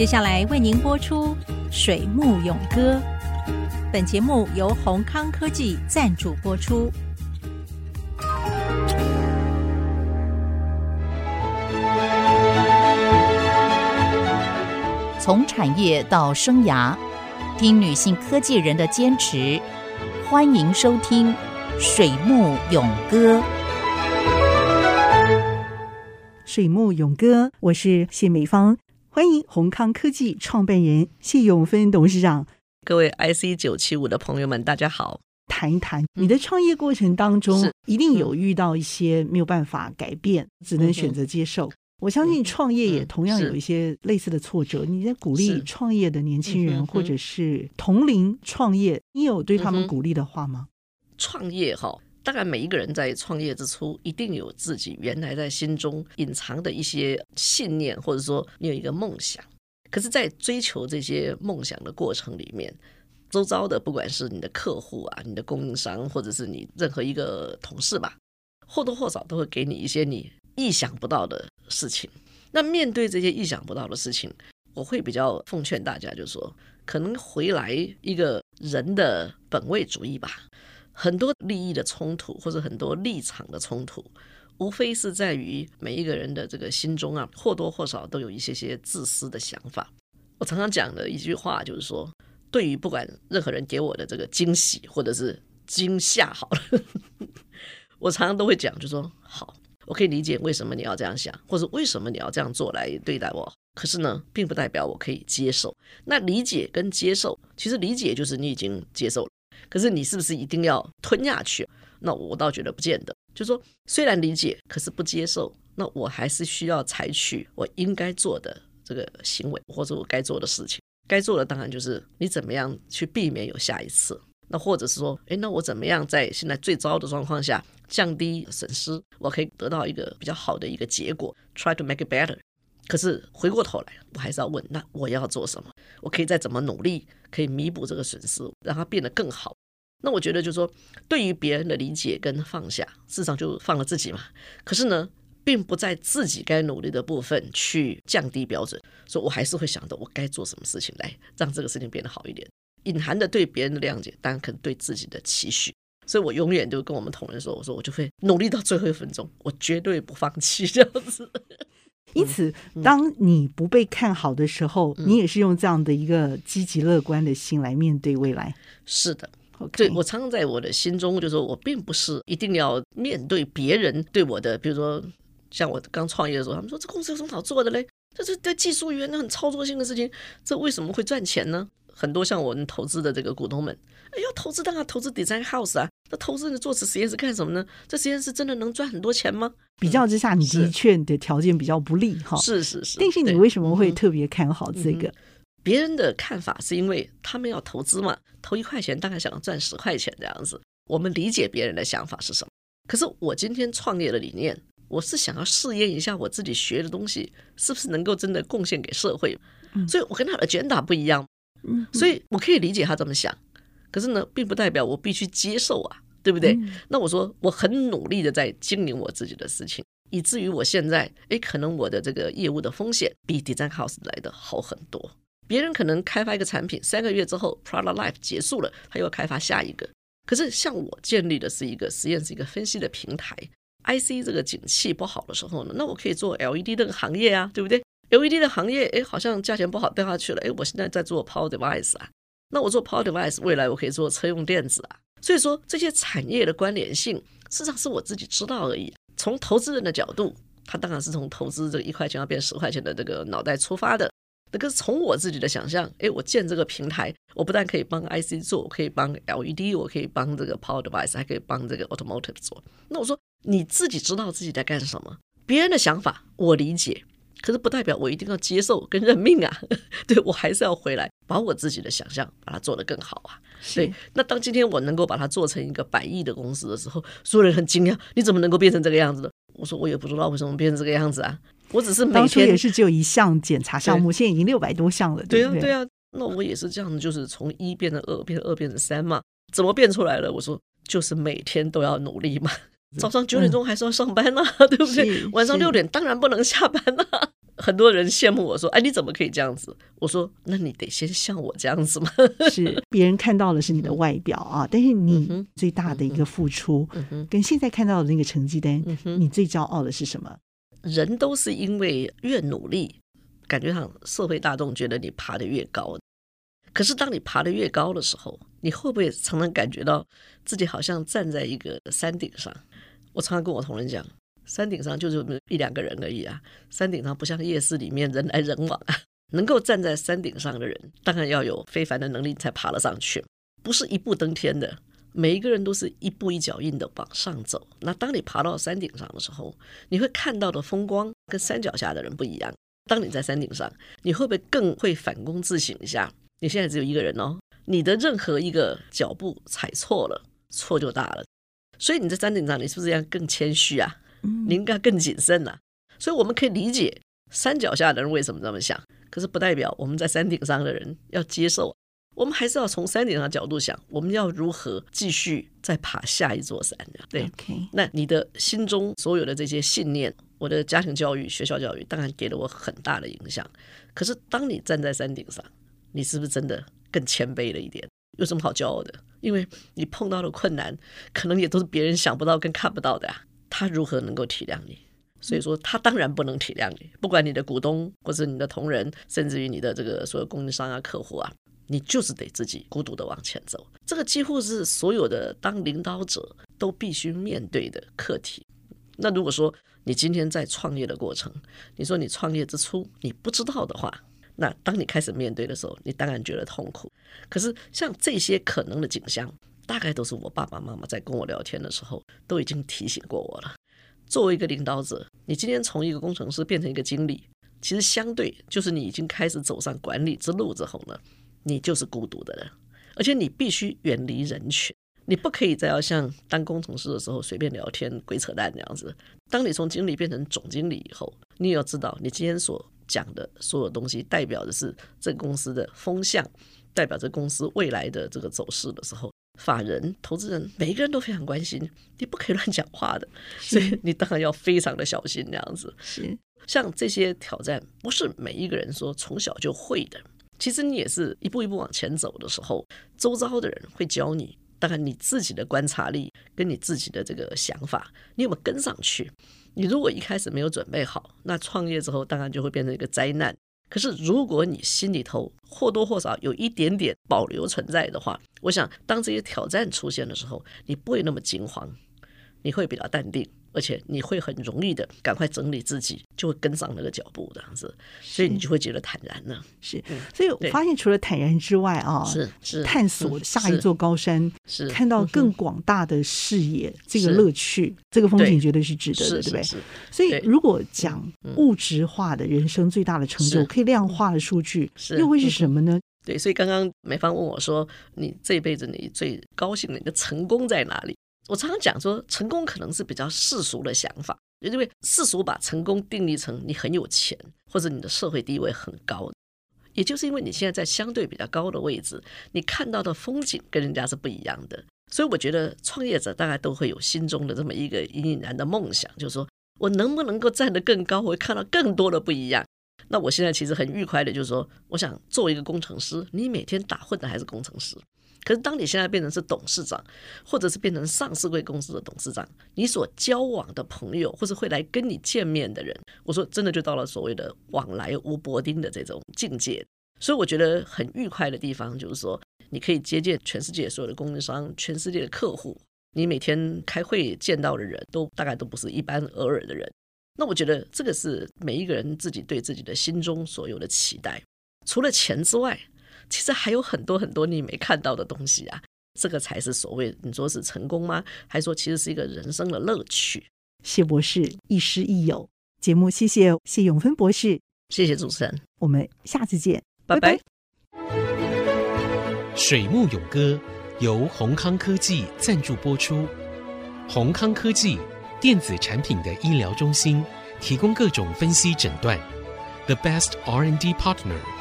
接下来为您播出《水木咏歌》。本节目由宏康科技赞助播出。从产业到生涯，听女性科技人的坚持。欢迎收听《水木咏歌》。水木咏歌，我是谢美芳。欢迎宏康科技创办人谢永芬董事长，各位 IC 九七五的朋友们，大家好。谈一谈你的创业过程当中，一定有遇到一些没有办法改变，只能选择接受。我相信创业也同样有一些类似的挫折。你在鼓励创业的年轻人，或者是同龄创业，你有对他们鼓励的话吗？创业哈。当然，每一个人在创业之初，一定有自己原来在心中隐藏的一些信念，或者说你有一个梦想。可是，在追求这些梦想的过程里面，周遭的不管是你的客户啊、你的供应商，或者是你任何一个同事吧，或多或少都会给你一些你意想不到的事情。那面对这些意想不到的事情，我会比较奉劝大家，就是说，可能回来一个人的本位主义吧。很多利益的冲突，或者很多立场的冲突，无非是在于每一个人的这个心中啊，或多或少都有一些些自私的想法。我常常讲的一句话就是说，对于不管任何人给我的这个惊喜或者是惊吓，好了，我常常都会讲，就说好，我可以理解为什么你要这样想，或者为什么你要这样做来对待我。可是呢，并不代表我可以接受。那理解跟接受，其实理解就是你已经接受了。可是你是不是一定要吞下去？那我倒觉得不见得。就说，虽然理解，可是不接受，那我还是需要采取我应该做的这个行为，或者我该做的事情。该做的当然就是你怎么样去避免有下一次。那或者是说，诶，那我怎么样在现在最糟的状况下降低损失，我可以得到一个比较好的一个结果？Try to make it better。可是回过头来，我还是要问：那我要做什么？我可以再怎么努力，可以弥补这个损失，让它变得更好？那我觉得，就是说，对于别人的理解跟放下，事实上就放了自己嘛。可是呢，并不在自己该努力的部分去降低标准，所以我还是会想到我该做什么事情来让这个事情变得好一点。隐含的对别人的谅解，当然可能对自己的期许。所以我永远就跟我们同仁说：“我说我就会努力到最后一分钟，我绝对不放弃这样子。”因此，当你不被看好的时候，嗯、你也是用这样的一个积极乐观的心来面对未来。是的，OK。对，我常常在我的心中，就是说我并不是一定要面对别人对我的，比如说像我刚创业的时候，他们说这公司有什么好做的嘞？这是对技术员很操作性的事情，这为什么会赚钱呢？很多像我们投资的这个股东们，哎呦，投资当然投资 Design House 啊，那投资的做此实验室干什么呢？这实验室真的能赚很多钱吗？比较之下，你的确你的条件比较不利哈。是是是。但是你为什么会特别看好这个？别人的看法是因为他们要投资嘛，投一块钱大概想要赚十块钱这样子。我们理解别人的想法是什么？可是我今天创业的理念，我是想要试验一下我自己学的东西是不是能够真的贡献给社会，所以我跟他的 agenda 不一样。嗯，所以我可以理解他这么想，可是呢，并不代表我必须接受啊，对不对？嗯、那我说我很努力的在经营我自己的事情，以至于我现在，哎，可能我的这个业务的风险比 Design House 来的好很多。别人可能开发一个产品，三个月之后 Product Life 结束了，他又要开发下一个。可是像我建立的是一个实验室一个分析的平台，IC 这个景气不好的时候呢，那我可以做 LED 这个行业啊，对不对？LED 的行业，哎，好像价钱不好掉下去了。哎，我现在在做 Power Device 啊，那我做 Power Device，未来我可以做车用电子啊。所以说这些产业的关联性，事实上是我自己知道而已。从投资人的角度，他当然是从投资这个一块钱要变十块钱的这个脑袋出发的。那个从我自己的想象，哎，我建这个平台，我不但可以帮 IC 做，我可以帮 LED，我可以帮这个 Power Device，还可以帮这个 Automotive 做。那我说你自己知道自己在干什么，别人的想法我理解。可是不代表我一定要接受跟认命啊，对，我还是要回来把我自己的想象把它做得更好啊。对，那当今天我能够把它做成一个百亿的公司的时候，所有人很惊讶，你怎么能够变成这个样子的？我说我也不知道为什么变成这个样子啊，我只是每天当初也是只有一项检查项目，现在已经六百多项了，对不对？对啊，对啊，那我也是这样子，就是从一变成二，变成二变成三嘛，怎么变出来了？我说就是每天都要努力嘛。早上九点钟还是要上班呢、啊，嗯、对不对？晚上六点当然不能下班了、啊。很多人羡慕我说：“哎，你怎么可以这样子？”我说：“那你得先像我这样子嘛。”是别人看到的是你的外表啊，但是你最大的一个付出，跟现在看到的那个成绩单，你最骄傲的是什么？人都是因为越努力，感觉上社会大众觉得你爬得越高。可是当你爬得越高的时候，你会不会常常感觉到自己好像站在一个山顶上？我常常跟我同仁讲。山顶上就是一两个人而已啊！山顶上不像夜市里面人来人往啊。能够站在山顶上的人，当然要有非凡的能力才爬得上去，不是一步登天的。每一个人都是一步一脚印的往上走。那当你爬到山顶上的时候，你会看到的风光跟山脚下的人不一样。当你在山顶上，你会不会更会反躬自省一下？你现在只有一个人哦，你的任何一个脚步踩错了，错就大了。所以你在山顶上，你是不是要更谦虚啊？你应该更谨慎呐，所以我们可以理解山脚下的人为什么这么想，可是不代表我们在山顶上的人要接受。我们还是要从山顶上的角度想，我们要如何继续再爬下一座山的。对.那你的心中所有的这些信念，我的家庭教育、学校教育，当然给了我很大的影响。可是当你站在山顶上，你是不是真的更谦卑了一点？有什么好骄傲的？因为你碰到的困难，可能也都是别人想不到跟看不到的呀。他如何能够体谅你？所以说，他当然不能体谅你。不管你的股东，或者你的同仁，甚至于你的这个所有供应商啊、客户啊，你就是得自己孤独的往前走。这个几乎是所有的当领导者都必须面对的课题。那如果说你今天在创业的过程，你说你创业之初你不知道的话，那当你开始面对的时候，你当然觉得痛苦。可是像这些可能的景象。大概都是我爸爸妈妈在跟我聊天的时候都已经提醒过我了。作为一个领导者，你今天从一个工程师变成一个经理，其实相对就是你已经开始走上管理之路之后呢，你就是孤独的人，而且你必须远离人群，你不可以再要像当工程师的时候随便聊天、鬼扯淡那样子。当你从经理变成总经理以后，你也要知道你今天所讲的所有东西代表的是这个公司的风向，代表这公司未来的这个走势的时候。法人、投资人，每一个人都非常关心，你不可以乱讲话的，所以你当然要非常的小心这样子。是，像这些挑战，不是每一个人说从小就会的。其实你也是一步一步往前走的时候，周遭的人会教你。大概，你自己的观察力跟你自己的这个想法，你有没有跟上去？你如果一开始没有准备好，那创业之后当然就会变成一个灾难。可是，如果你心里头或多或少有一点点保留存在的话，我想，当这些挑战出现的时候，你不会那么惊慌，你会比较淡定。而且你会很容易的赶快整理自己，就会跟上那个脚步这样子，所以你就会觉得坦然了。是，所以我发现除了坦然之外啊，是是。探索下一座高山，是。看到更广大的视野，这个乐趣，这个风景绝对是值得的，对不对？所以如果讲物质化的人生最大的成就，可以量化的数据，又会是什么呢？对，所以刚刚美方问我说：“你这辈子你最高兴的一个成功在哪里？”我常常讲说，成功可能是比较世俗的想法，因为世俗把成功定义成你很有钱，或者你的社会地位很高。也就是因为你现在在相对比较高的位置，你看到的风景跟人家是不一样的。所以我觉得创业者大概都会有心中的这么一个隐隐然的梦想，就是说我能不能够站得更高，我会看到更多的不一样。那我现在其实很愉快的，就是说，我想做一个工程师，你每天打混的还是工程师。可是，当你现在变成是董事长，或者是变成上市贵公司的董事长，你所交往的朋友，或是会来跟你见面的人，我说真的就到了所谓的往来无薄丁的这种境界。所以我觉得很愉快的地方，就是说你可以接见全世界所有的供应商、全世界的客户，你每天开会见到的人都大概都不是一般偶尔的人。那我觉得这个是每一个人自己对自己的心中所有的期待，除了钱之外。其实还有很多很多你没看到的东西啊，这个才是所谓你说是成功吗？还是说其实是一个人生的乐趣？谢博士亦师亦友，节目谢谢谢永芬博士，谢谢主持人，我们下次见，拜拜。水木永歌由宏康科技赞助播出，宏康科技电子产品的医疗中心，提供各种分析诊断，The best R&D partner。